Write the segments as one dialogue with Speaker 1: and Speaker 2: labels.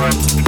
Speaker 1: Bye.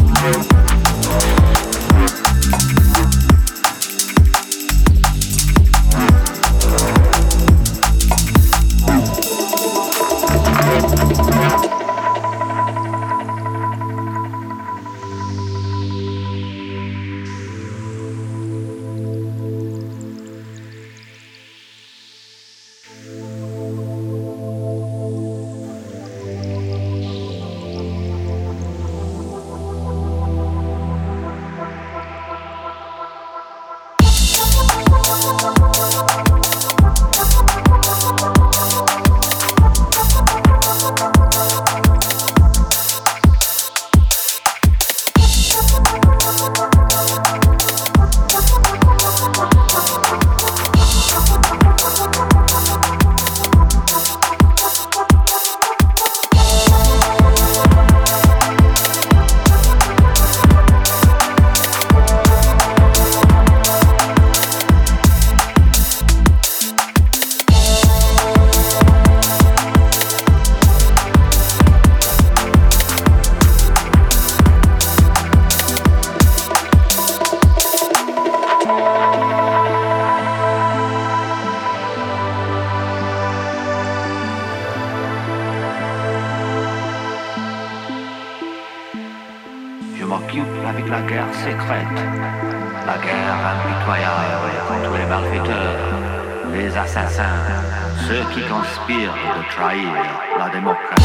Speaker 1: La democracia.